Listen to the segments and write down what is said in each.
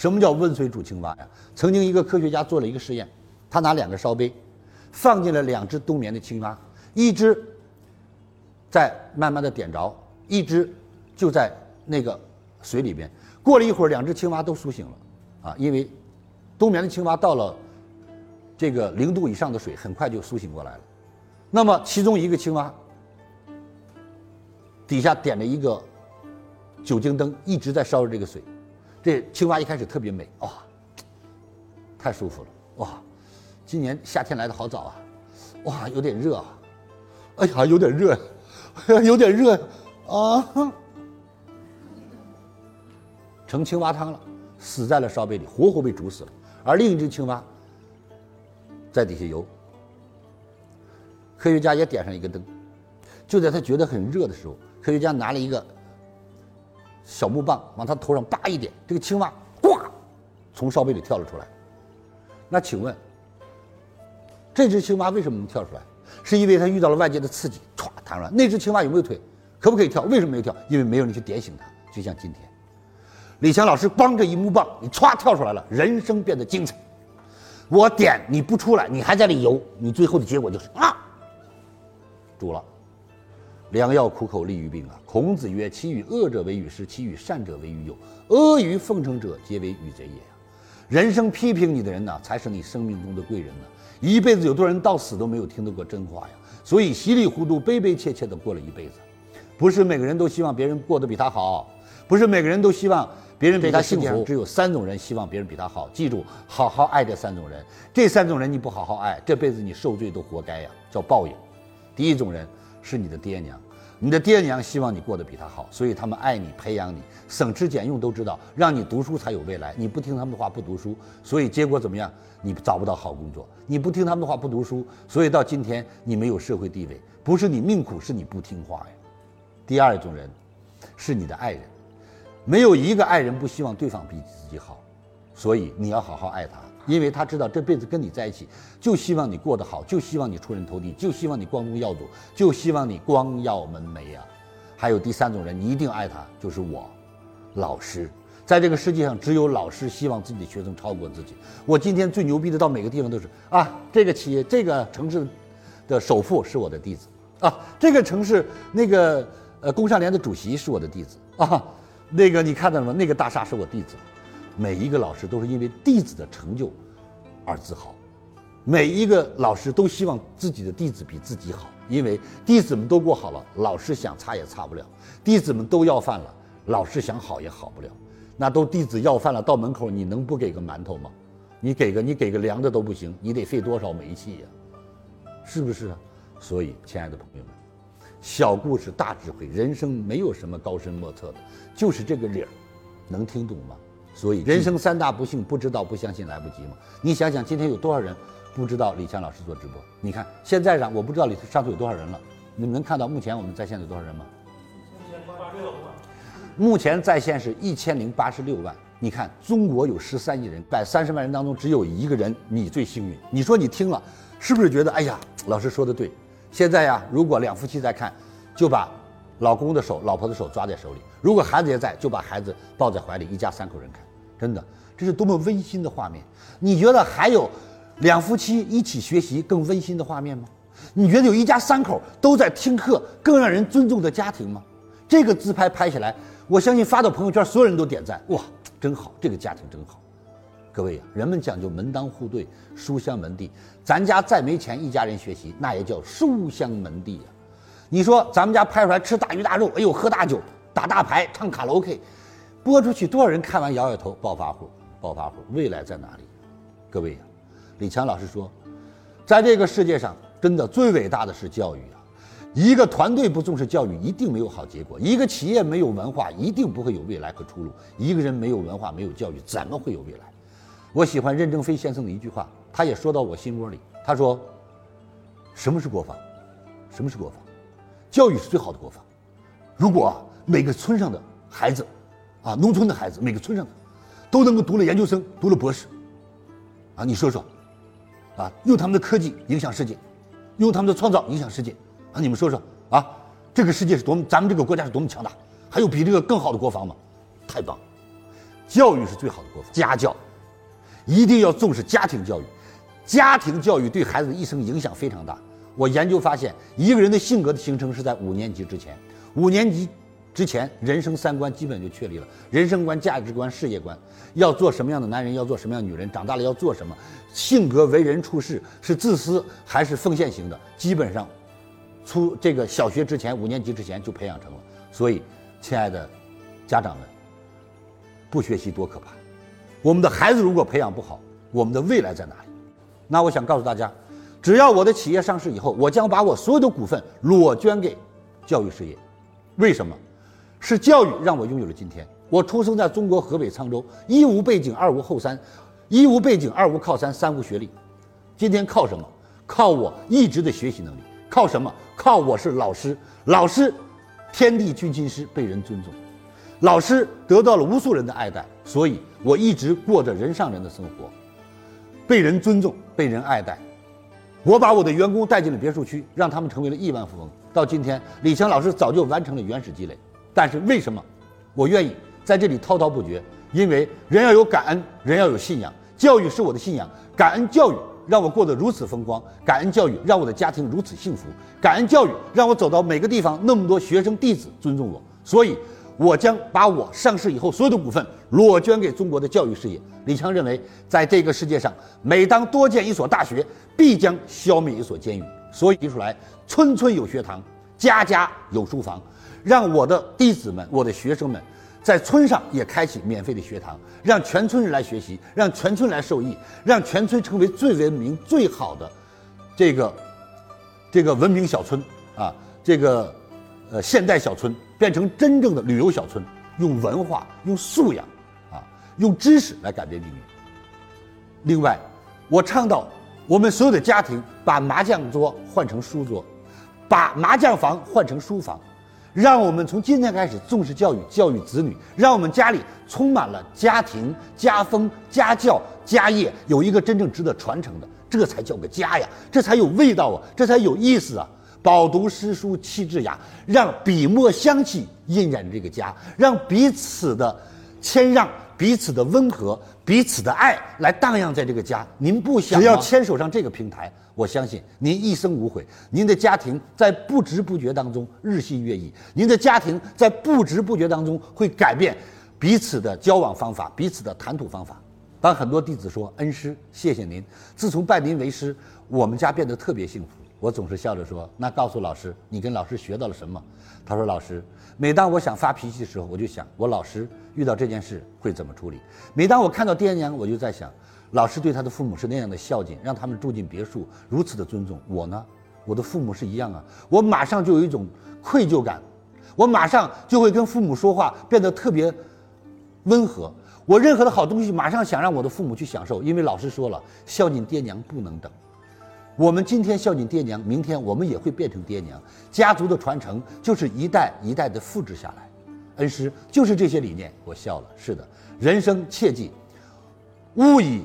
什么叫温水煮青蛙呀？曾经一个科学家做了一个实验，他拿两个烧杯，放进了两只冬眠的青蛙，一只在慢慢的点着，一只就在那个水里边。过了一会儿，两只青蛙都苏醒了，啊，因为冬眠的青蛙到了这个零度以上的水，很快就苏醒过来了。那么其中一个青蛙底下点着一个酒精灯，一直在烧着这个水。这青蛙一开始特别美，哇，太舒服了，哇，今年夏天来的好早啊，哇，有点热啊，哎呀，有点热呀，有点热啊，成青蛙汤了，死在了烧杯里，活活被煮死了。而另一只青蛙在底下游，科学家也点上一个灯，就在他觉得很热的时候，科学家拿了一个。小木棒往他头上叭一点，这个青蛙呱从烧杯里跳了出来。那请问，这只青蛙为什么能跳出来？是因为它遇到了外界的刺激，歘弹出来。那只青蛙有没有腿？可不可以跳？为什么没有跳？因为没有人去点醒它。就像今天，李强老师帮着一木棒，你歘跳出来了，人生变得精彩。我点你不出来，你还在里游，你最后的结果就是啊，煮了。良药苦口利于病啊！孔子曰：“其与恶者为与师，其与善者为与友。阿谀奉承者，皆为与贼也。”人生批评你的人呢，才是你生命中的贵人呢。一辈子有多少人到死都没有听到过真话呀？所以稀里糊涂、悲悲切切的过了一辈子。不是每个人都希望别人过得比他好，不是每个人都希望别人比他幸福。只有三种人希望别人比他好。记住，好好爱这三种人。这三种人你不好好爱，这辈子你受罪都活该呀，叫报应。第一种人。是你的爹娘，你的爹娘希望你过得比他好，所以他们爱你，培养你，省吃俭用都知道，让你读书才有未来。你不听他们的话，不读书，所以结果怎么样？你找不到好工作。你不听他们的话，不读书，所以到今天你没有社会地位。不是你命苦，是你不听话呀。第二种人，是你的爱人，没有一个爱人不希望对方比自己好，所以你要好好爱他。因为他知道这辈子跟你在一起，就希望你过得好，就希望你出人头地，就希望你光宗耀祖，就希望你光耀门楣呀。还有第三种人，你一定爱他，就是我，老师。在这个世界上，只有老师希望自己的学生超过自己。我今天最牛逼的，到每个地方都是啊，这个企业、这个城市的首富是我的弟子啊，这个城市那个呃工商联的主席是我的弟子啊，那个你看到了吗？那个大厦是我弟子。每一个老师都是因为弟子的成就而自豪，每一个老师都希望自己的弟子比自己好，因为弟子们都过好了，老师想差也差不了；弟子们都要饭了，老师想好也好不了。那都弟子要饭了，到门口你能不给个馒头吗？你给个你给个凉的都不行，你得费多少煤气呀？是不是啊？所以，亲爱的朋友们，小故事大智慧，人生没有什么高深莫测的，就是这个理儿，能听懂吗？所以，人生三大不幸，不知道、不相信来不及吗？你想想，今天有多少人不知道李强老师做直播？你看现在上，我不知道里上头有多少人了。你们能看到目前我们在线有多少人吗？目前在线是一千零八十六万。你看，中国有十三亿人，百三十万人当中只有一个人，你最幸运。你说你听了，是不是觉得哎呀，老师说的对？现在呀，如果两夫妻在看，就把。老公的手，老婆的手抓在手里。如果孩子也在，就把孩子抱在怀里，一家三口人看。真的，这是多么温馨的画面！你觉得还有两夫妻一起学习更温馨的画面吗？你觉得有一家三口都在听课更让人尊重的家庭吗？这个自拍拍下来，我相信发到朋友圈，所有人都点赞。哇，真好，这个家庭真好。各位呀，人们讲究门当户对、书香门第。咱家再没钱，一家人学习，那也叫书香门第呀。你说咱们家拍出来吃大鱼大肉，哎呦，喝大酒，打大牌，唱卡拉 OK，播出去多少人看完摇摇头，暴发户，暴发户，未来在哪里？各位呀，李强老师说，在这个世界上，真的最伟大的是教育啊！一个团队不重视教育，一定没有好结果；一个企业没有文化，一定不会有未来和出路；一个人没有文化，没有教育，怎么会有未来？我喜欢任正非先生的一句话，他也说到我心窝里。他说：“什么是国防？什么是国防？”教育是最好的国防。如果每个村上的孩子，啊，农村的孩子，每个村上的，都能够读了研究生，读了博士，啊，你说说，啊，用他们的科技影响世界，用他们的创造影响世界，啊，你们说说，啊，这个世界是多么，咱们这个国家是多么强大？还有比这个更好的国防吗？太棒！教育是最好的国防，家教一定要重视家庭教育，家庭教育对孩子的一生影响非常大。我研究发现，一个人的性格的形成是在五年级之前，五年级之前，人生三观基本就确立了，人生观、价值观、事业观，要做什么样的男人，要做什么样的女人，长大了要做什么，性格、为人处事是自私还是奉献型的，基本上，出这个小学之前，五年级之前就培养成了。所以，亲爱的家长们，不学习多可怕！我们的孩子如果培养不好，我们的未来在哪里？那我想告诉大家。只要我的企业上市以后，我将把我所有的股份裸捐给教育事业。为什么？是教育让我拥有了今天。我出生在中国河北沧州，一无背景，二无后山，一无背景，二无靠山，三无学历。今天靠什么？靠我一直的学习能力。靠什么？靠我是老师，老师，天地君亲师，被人尊重。老师得到了无数人的爱戴，所以我一直过着人上人的生活，被人尊重，被人爱戴。我把我的员工带进了别墅区，让他们成为了亿万富翁。到今天，李强老师早就完成了原始积累。但是为什么我愿意在这里滔滔不绝？因为人要有感恩，人要有信仰。教育是我的信仰，感恩教育让我过得如此风光，感恩教育让我的家庭如此幸福，感恩教育让我走到每个地方那么多学生弟子尊重我。所以。我将把我上市以后所有的股份裸捐给中国的教育事业。李强认为，在这个世界上，每当多建一所大学，必将消灭一所监狱。所以提出来，村村有学堂，家家有书房，让我的弟子们、我的学生们，在村上也开启免费的学堂，让全村人来学习，让全村来受益，让全村成为最文明、最好的这个这个文明小村啊，这个呃现代小村。变成真正的旅游小村，用文化、用素养，啊，用知识来改变命运。另外，我倡导我们所有的家庭把麻将桌换成书桌，把麻将房换成书房，让我们从今天开始重视教育、教育子女，让我们家里充满了家庭、家风、家教、家业，有一个真正值得传承的，这才叫个家呀，这才有味道啊，这才有意思啊。饱读诗书气质雅，让笔墨香气印染这个家，让彼此的谦让、彼此的温和、彼此的爱来荡漾在这个家。您不想只要牵手上这个平台，我相信您一生无悔。您的家庭在不知不觉当中日新月异，您的家庭在不知不觉当中会改变彼此的交往方法、彼此的谈吐方法。当很多弟子说：“恩师，谢谢您，自从拜您为师，我们家变得特别幸福。”我总是笑着说：“那告诉老师，你跟老师学到了什么？”他说：“老师，每当我想发脾气的时候，我就想我老师遇到这件事会怎么处理。每当我看到爹娘，我就在想，老师对他的父母是那样的孝敬，让他们住进别墅，如此的尊重我呢？我的父母是一样啊，我马上就有一种愧疚感，我马上就会跟父母说话变得特别温和。我任何的好东西，马上想让我的父母去享受，因为老师说了，孝敬爹娘不能等。”我们今天孝敬爹娘，明天我们也会变成爹娘。家族的传承就是一代一代的复制下来。恩师就是这些理念。我笑了。是的，人生切记，勿以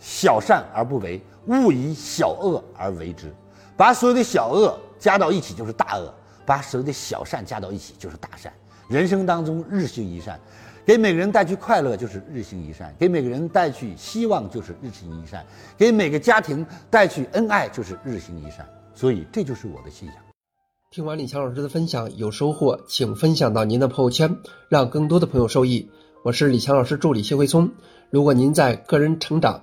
小善而不为，勿以小恶而为之。把所有的小恶加到一起就是大恶，把所有的小善加到一起就是大善。人生当中日行一善。给每个人带去快乐就是日行一善，给每个人带去希望就是日行一善，给每个家庭带去恩爱就是日行一善。所以这就是我的信仰。听完李强老师的分享有收获，请分享到您的朋友圈，让更多的朋友受益。我是李强老师助理谢慧聪。如果您在个人成长、